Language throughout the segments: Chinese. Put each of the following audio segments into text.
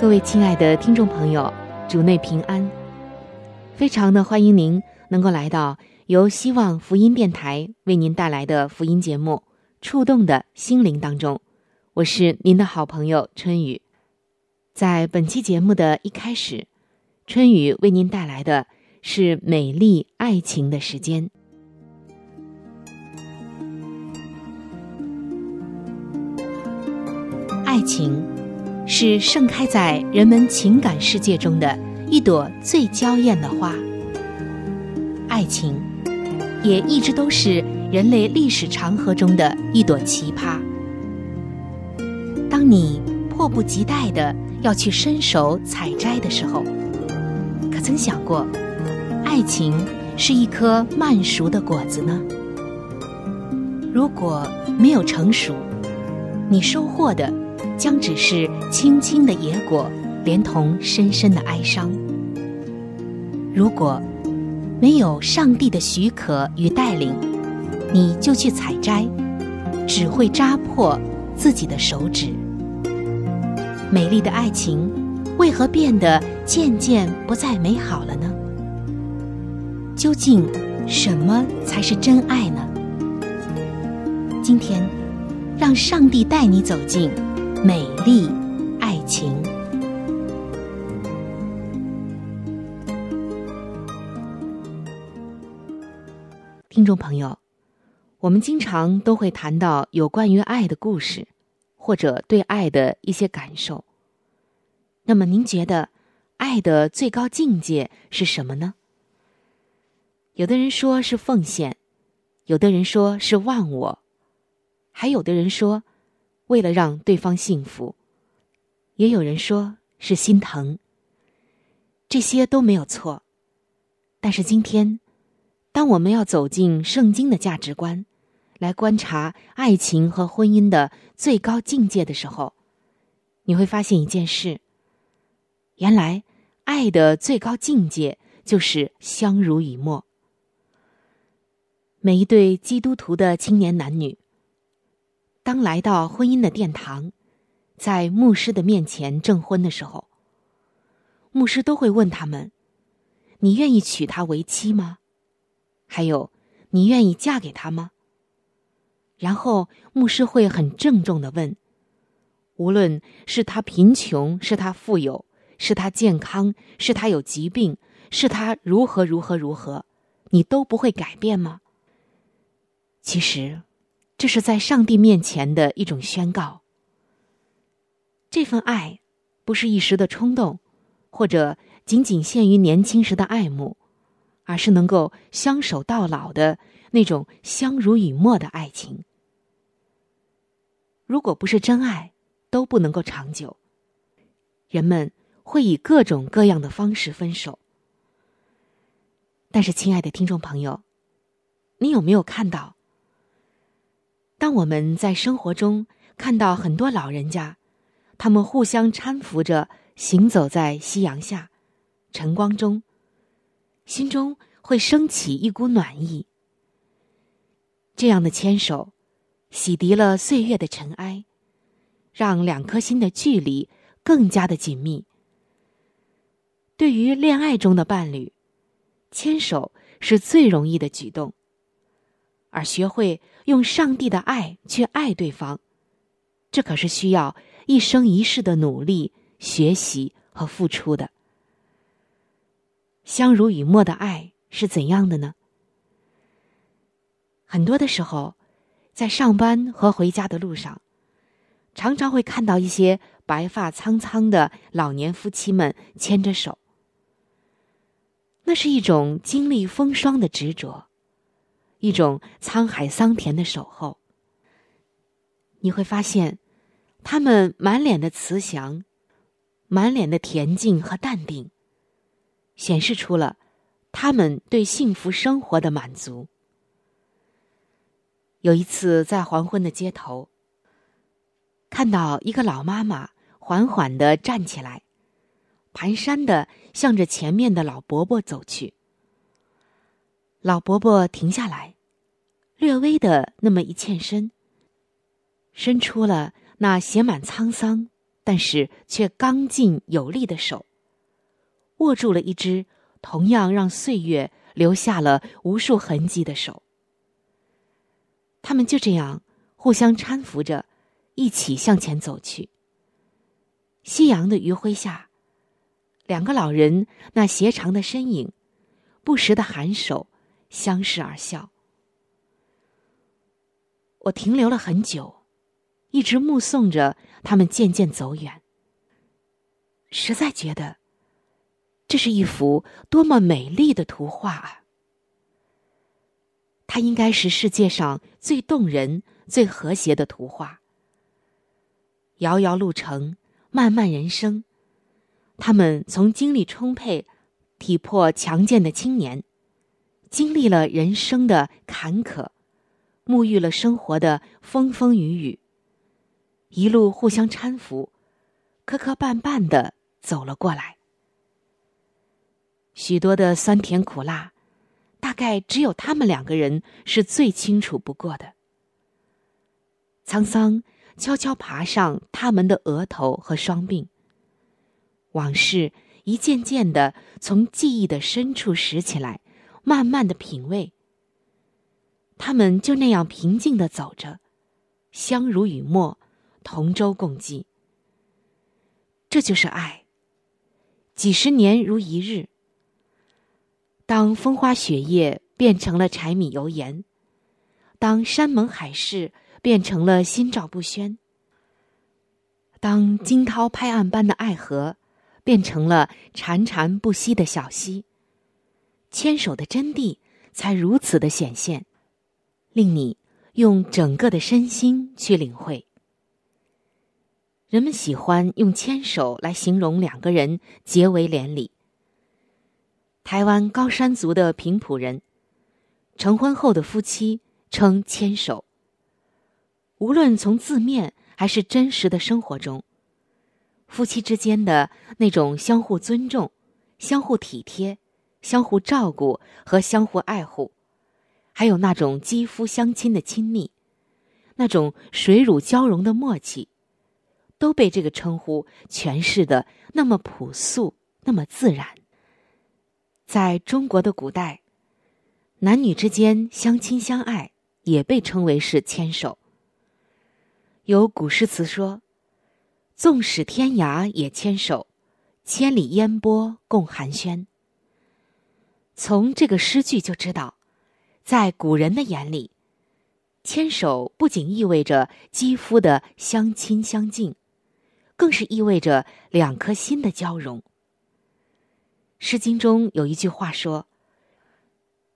各位亲爱的听众朋友，主内平安，非常的欢迎您能够来到。由希望福音电台为您带来的福音节目《触动的心灵》当中，我是您的好朋友春雨。在本期节目的一开始，春雨为您带来的是美丽爱情的时间。爱情是盛开在人们情感世界中的一朵最娇艳的花。爱情。也一直都是人类历史长河中的一朵奇葩。当你迫不及待的要去伸手采摘的时候，可曾想过，爱情是一颗慢熟的果子呢？如果没有成熟，你收获的将只是青青的野果，连同深深的哀伤。如果没有上帝的许可与带领，你就去采摘，只会扎破自己的手指。美丽的爱情为何变得渐渐不再美好了呢？究竟什么才是真爱呢？今天，让上帝带你走进美丽爱情。听众朋友，我们经常都会谈到有关于爱的故事，或者对爱的一些感受。那么，您觉得爱的最高境界是什么呢？有的人说是奉献，有的人说是忘我，还有的人说为了让对方幸福，也有人说是心疼。这些都没有错，但是今天。当我们要走进圣经的价值观，来观察爱情和婚姻的最高境界的时候，你会发现一件事：原来爱的最高境界就是相濡以沫。每一对基督徒的青年男女，当来到婚姻的殿堂，在牧师的面前证婚的时候，牧师都会问他们：“你愿意娶她为妻吗？”还有，你愿意嫁给他吗？然后牧师会很郑重的问：无论是他贫穷，是他富有，是他健康，是他有疾病，是他如何如何如何，你都不会改变吗？其实，这是在上帝面前的一种宣告。这份爱，不是一时的冲动，或者仅仅限于年轻时的爱慕。而是能够相守到老的那种相濡以沫的爱情。如果不是真爱，都不能够长久。人们会以各种各样的方式分手。但是，亲爱的听众朋友，你有没有看到？当我们在生活中看到很多老人家，他们互相搀扶着行走在夕阳下、晨光中。心中会升起一股暖意。这样的牵手，洗涤了岁月的尘埃，让两颗心的距离更加的紧密。对于恋爱中的伴侣，牵手是最容易的举动，而学会用上帝的爱去爱对方，这可是需要一生一世的努力学习和付出的。相濡以沫的爱是怎样的呢？很多的时候，在上班和回家的路上，常常会看到一些白发苍苍的老年夫妻们牵着手。那是一种经历风霜的执着，一种沧海桑田的守候。你会发现，他们满脸的慈祥，满脸的恬静和淡定，显示出了他们对幸福生活的满足。有一次在黄昏的街头，看到一个老妈妈缓缓的站起来。蹒跚的向着前面的老伯伯走去。老伯伯停下来，略微的那么一欠身，伸出了那写满沧桑，但是却刚劲有力的手，握住了一只同样让岁月留下了无数痕迹的手。他们就这样互相搀扶着，一起向前走去。夕阳的余晖下。两个老人那斜长的身影，不时的颔首，相视而笑。我停留了很久，一直目送着他们渐渐走远。实在觉得，这是一幅多么美丽的图画啊！它应该是世界上最动人、最和谐的图画。遥遥路程，漫漫人生。他们从精力充沛、体魄强健的青年，经历了人生的坎坷，沐浴了生活的风风雨雨，一路互相搀扶，磕磕绊绊的走了过来。许多的酸甜苦辣，大概只有他们两个人是最清楚不过的。沧桑悄悄爬上他们的额头和双鬓。往事一件件的从记忆的深处拾起来，慢慢的品味。他们就那样平静的走着，相濡以沫，同舟共济。这就是爱。几十年如一日。当风花雪月变成了柴米油盐，当山盟海誓变成了心照不宣，当惊涛拍岸般的爱河。变成了潺潺不息的小溪。牵手的真谛才如此的显现，令你用整个的身心去领会。人们喜欢用牵手来形容两个人结为连理。台湾高山族的平埔人，成婚后的夫妻称牵手。无论从字面还是真实的生活中。夫妻之间的那种相互尊重、相互体贴、相互照顾和相互爱护，还有那种肌肤相亲的亲密，那种水乳交融的默契，都被这个称呼诠释的那么朴素、那么自然。在中国的古代，男女之间相亲相爱也被称为是牵手。有古诗词说。纵使天涯也牵手，千里烟波共寒暄。从这个诗句就知道，在古人的眼里，牵手不仅意味着肌肤的相亲相近，更是意味着两颗心的交融。《诗经》中有一句话说：“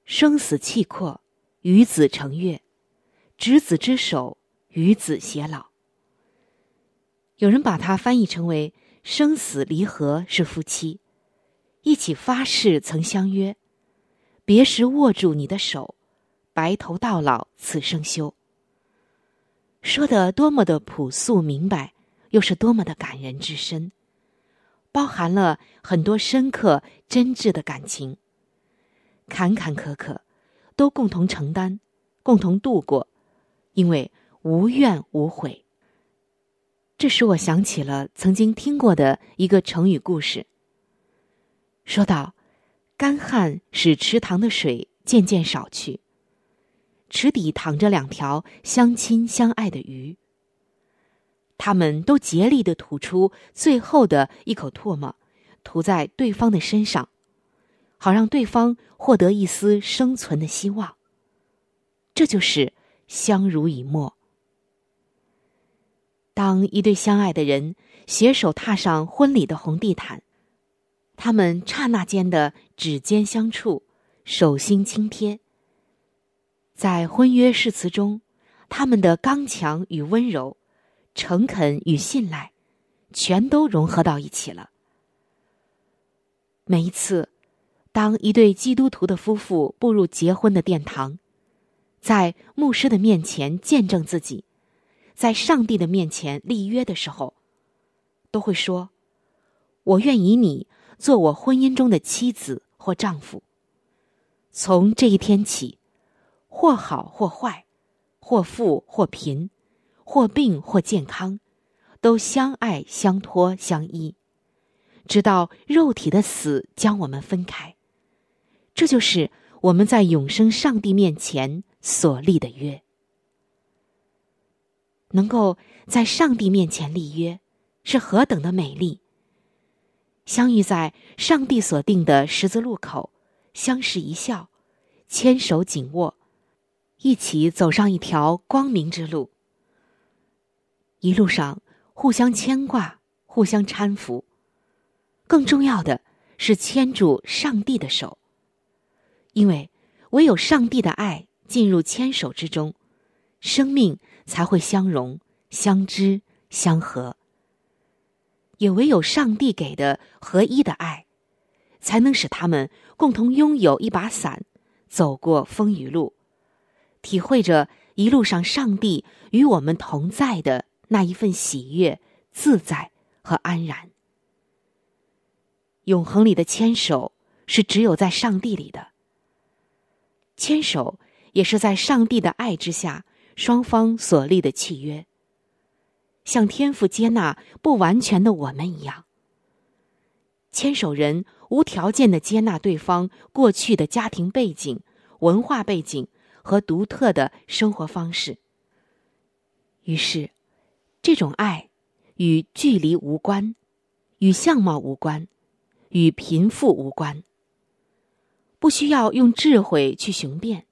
生死契阔，与子成悦；执子之手，与子偕老。”有人把它翻译成为“生死离合是夫妻，一起发誓曾相约，别时握住你的手，白头到老此生休。”说的多么的朴素明白，又是多么的感人至深，包含了很多深刻真挚的感情。坎坎坷坷，都共同承担，共同度过，因为无怨无悔。这使我想起了曾经听过的一个成语故事。说道：“干旱使池塘的水渐渐少去，池底躺着两条相亲相爱的鱼。他们都竭力的吐出最后的一口唾沫，涂在对方的身上，好让对方获得一丝生存的希望。这就是相濡以沫。当一对相爱的人携手踏上婚礼的红地毯，他们刹那间的指尖相触，手心轻贴。在婚约誓词中，他们的刚强与温柔。诚恳与信赖，全都融合到一起了。每一次，当一对基督徒的夫妇步入结婚的殿堂，在牧师的面前见证自己，在上帝的面前立约的时候，都会说：“我愿以你做我婚姻中的妻子或丈夫。”从这一天起，或好或坏，或富或贫。或病或健康，都相爱相托相依，直到肉体的死将我们分开。这就是我们在永生上帝面前所立的约。能够在上帝面前立约，是何等的美丽！相遇在上帝所定的十字路口，相视一笑，牵手紧握，一起走上一条光明之路。一路上互相牵挂，互相搀扶。更重要的是牵住上帝的手，因为唯有上帝的爱进入牵手之中，生命才会相融、相知、相合。也唯有上帝给的合一的爱，才能使他们共同拥有一把伞，走过风雨路，体会着一路上上帝与我们同在的。那一份喜悦、自在和安然，永恒里的牵手是只有在上帝里的。牵手也是在上帝的爱之下，双方所立的契约。像天父接纳不完全的我们一样，牵手人无条件的接纳对方过去的家庭背景、文化背景和独特的生活方式。于是。这种爱与距离无关，与相貌无关，与贫富无关。不需要用智慧去雄辩，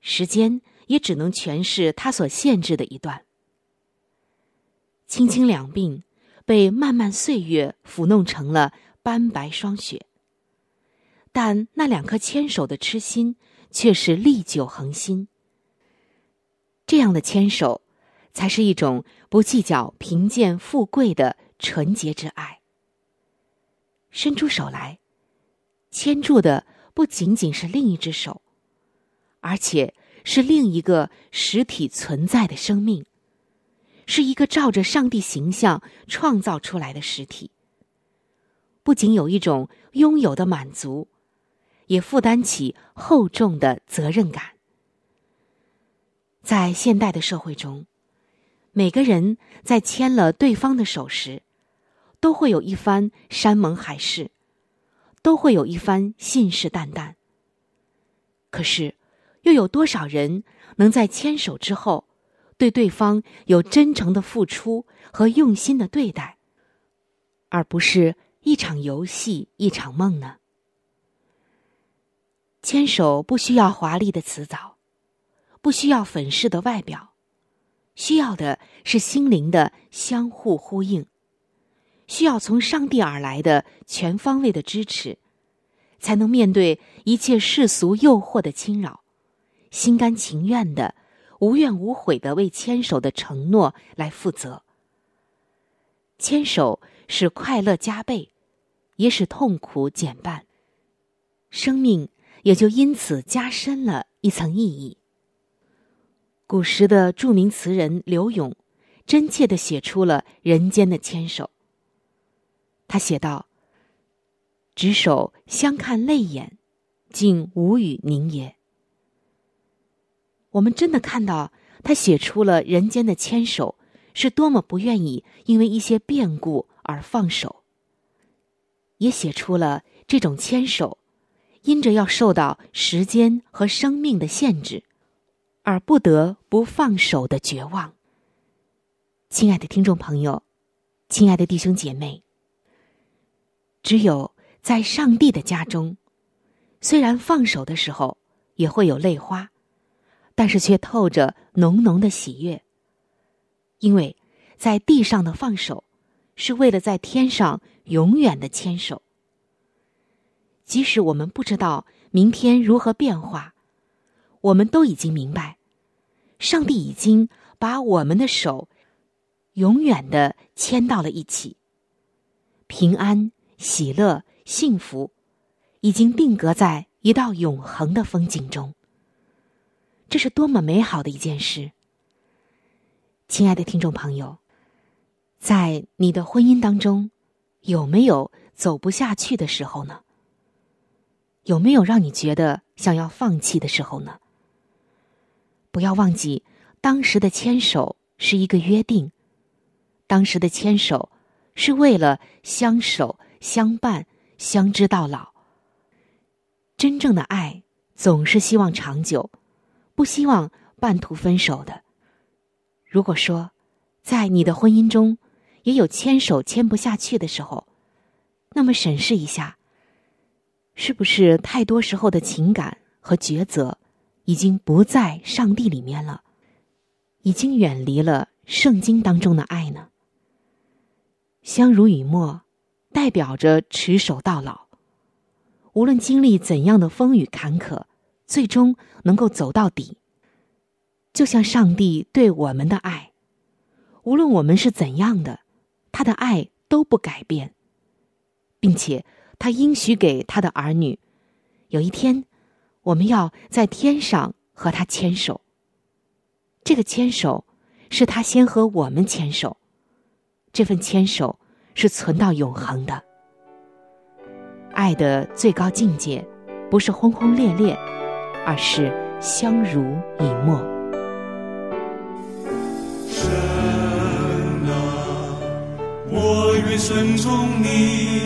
时间也只能诠释它所限制的一段。青青两鬓，被漫漫岁月抚弄成了斑白霜雪。但那两颗牵手的痴心，却是历久恒新。这样的牵手。才是一种不计较贫贱富贵的纯洁之爱。伸出手来，牵住的不仅仅是另一只手，而且是另一个实体存在的生命，是一个照着上帝形象创造出来的实体。不仅有一种拥有的满足，也负担起厚重的责任感。在现代的社会中。每个人在牵了对方的手时，都会有一番山盟海誓，都会有一番信誓旦旦。可是，又有多少人能在牵手之后，对对方有真诚的付出和用心的对待，而不是一场游戏、一场梦呢？牵手不需要华丽的辞藻，不需要粉饰的外表。需要的是心灵的相互呼应，需要从上帝而来的全方位的支持，才能面对一切世俗诱惑的侵扰，心甘情愿的、无怨无悔的为牵手的承诺来负责。牵手使快乐加倍，也使痛苦减半，生命也就因此加深了一层意义。古时的著名词人柳永，真切的写出了人间的牵手。他写道：“执手相看泪眼，竟无语凝噎。”我们真的看到他写出了人间的牵手，是多么不愿意因为一些变故而放手，也写出了这种牵手，因着要受到时间和生命的限制。而不得不放手的绝望。亲爱的听众朋友，亲爱的弟兄姐妹，只有在上帝的家中，虽然放手的时候也会有泪花，但是却透着浓浓的喜悦，因为在地上的放手，是为了在天上永远的牵手。即使我们不知道明天如何变化，我们都已经明白，上帝已经把我们的手永远的牵到了一起。平安、喜乐、幸福，已经定格在一道永恒的风景中。这是多么美好的一件事！亲爱的听众朋友，在你的婚姻当中，有没有走不下去的时候呢？有没有让你觉得想要放弃的时候呢？不要忘记，当时的牵手是一个约定，当时的牵手是为了相守、相伴、相知到老。真正的爱总是希望长久，不希望半途分手的。如果说，在你的婚姻中也有牵手牵不下去的时候，那么审视一下。是不是太多时候的情感和抉择，已经不在上帝里面了，已经远离了圣经当中的爱呢？相濡以沫，代表着持守到老。无论经历怎样的风雨坎坷，最终能够走到底。就像上帝对我们的爱，无论我们是怎样的，他的爱都不改变，并且。他应许给他的儿女，有一天，我们要在天上和他牵手。这个牵手是他先和我们牵手，这份牵手是存到永恒的。爱的最高境界，不是轰轰烈烈，而是相濡以沫。神啊，我愿顺从你。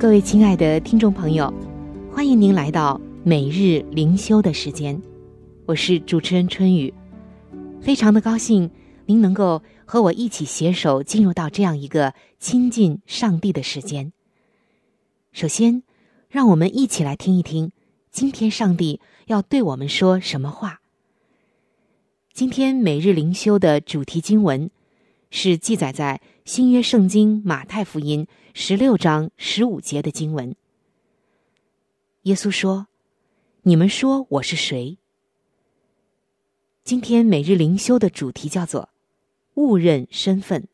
各位亲爱的听众朋友，欢迎您来到每日灵修的时间，我是主持人春雨，非常的高兴您能够。和我一起携手进入到这样一个亲近上帝的时间。首先，让我们一起来听一听今天上帝要对我们说什么话。今天每日灵修的主题经文是记载在新约圣经马太福音十六章十五节的经文。耶稣说：“你们说我是谁？”今天每日灵修的主题叫做。误认身份，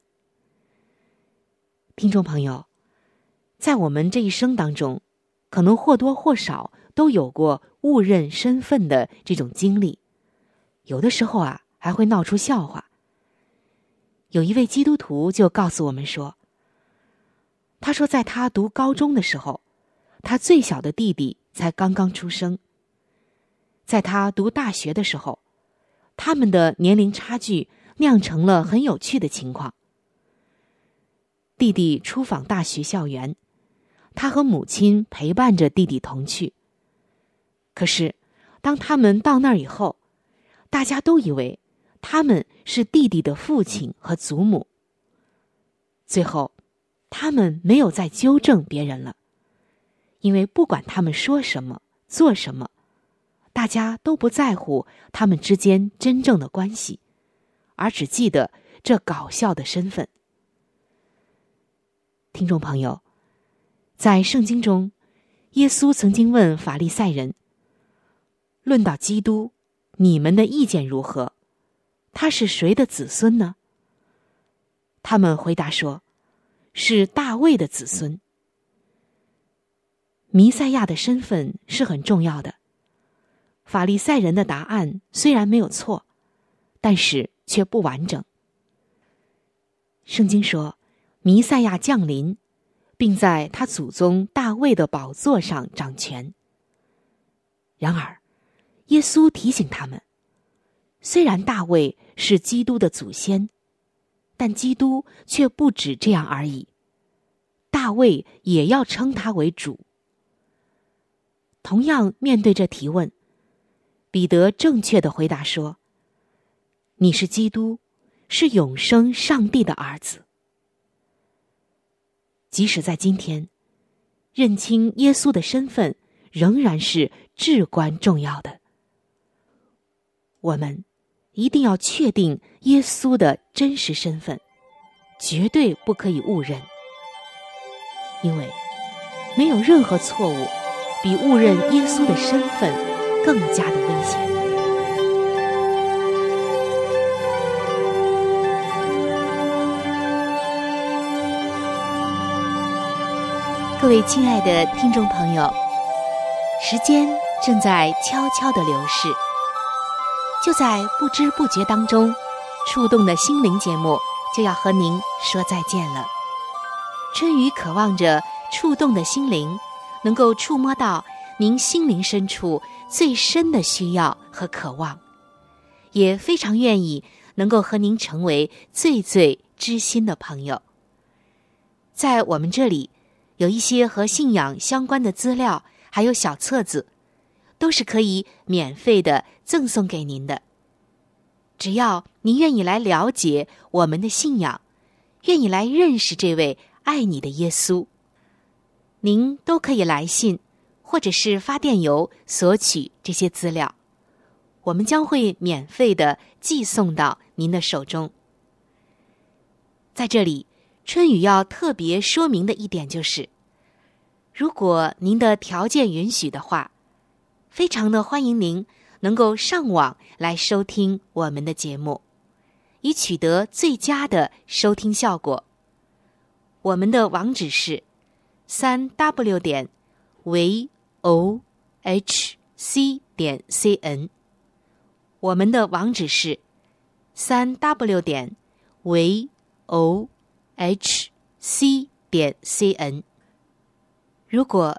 听众朋友，在我们这一生当中，可能或多或少都有过误认身份的这种经历，有的时候啊，还会闹出笑话。有一位基督徒就告诉我们说：“他说，在他读高中的时候，他最小的弟弟才刚刚出生；在他读大学的时候，他们的年龄差距。”酿成了很有趣的情况。弟弟出访大学校园，他和母亲陪伴着弟弟同去。可是，当他们到那儿以后，大家都以为他们是弟弟的父亲和祖母。最后，他们没有再纠正别人了，因为不管他们说什么、做什么，大家都不在乎他们之间真正的关系。而只记得这搞笑的身份。听众朋友，在圣经中，耶稣曾经问法利赛人：“论到基督，你们的意见如何？他是谁的子孙呢？”他们回答说：“是大卫的子孙。”弥赛亚的身份是很重要的。法利赛人的答案虽然没有错，但是。却不完整。圣经说，弥赛亚降临，并在他祖宗大卫的宝座上掌权。然而，耶稣提醒他们，虽然大卫是基督的祖先，但基督却不止这样而已。大卫也要称他为主。同样面对这提问，彼得正确的回答说。你是基督，是永生上帝的儿子。即使在今天，认清耶稣的身份仍然是至关重要的。我们一定要确定耶稣的真实身份，绝对不可以误认，因为没有任何错误比误认耶稣的身份更加的危险。各位亲爱的听众朋友，时间正在悄悄的流逝，就在不知不觉当中，触动的心灵节目就要和您说再见了。春雨渴望着触动的心灵能够触摸到您心灵深处最深的需要和渴望，也非常愿意能够和您成为最最知心的朋友。在我们这里。有一些和信仰相关的资料，还有小册子，都是可以免费的赠送给您的。只要您愿意来了解我们的信仰，愿意来认识这位爱你的耶稣。您都可以来信或者是发电邮索取这些资料，我们将会免费的寄送到您的手中。在这里，春雨要特别说明的一点就是，如果您的条件允许的话，非常的欢迎您能够上网来收听我们的节目，以取得最佳的收听效果。我们的网址是三 w 点 v o h c 点 c n。我们的网址是三 w 点 v o h c 点 c n。如果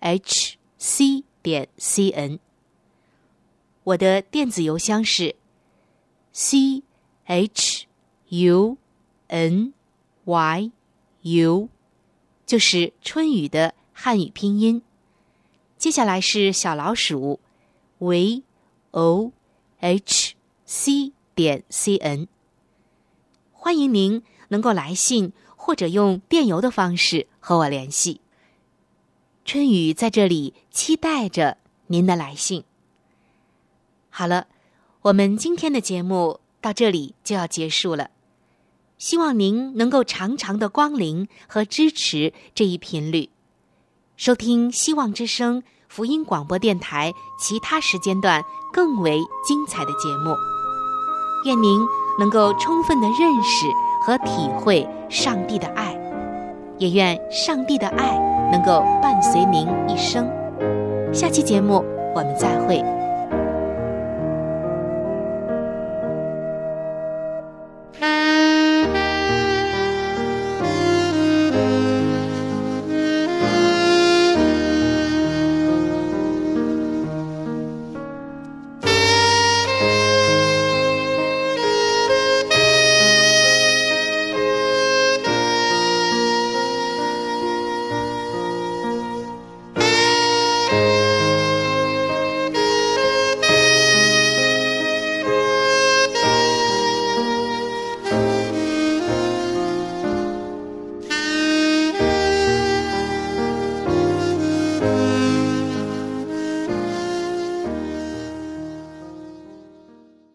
H c 点 c n，我的电子邮箱是 c h u n y u，就是春雨的汉语拼音。接下来是小老鼠 v o h c 点 c n，欢迎您能够来信或者用电邮的方式和我联系。春雨在这里期待着您的来信。好了，我们今天的节目到这里就要结束了。希望您能够常常的光临和支持这一频率，收听希望之声福音广播电台其他时间段更为精彩的节目。愿您能够充分的认识和体会上帝的爱，也愿上帝的爱。能够伴随您一生。下期节目我们再会。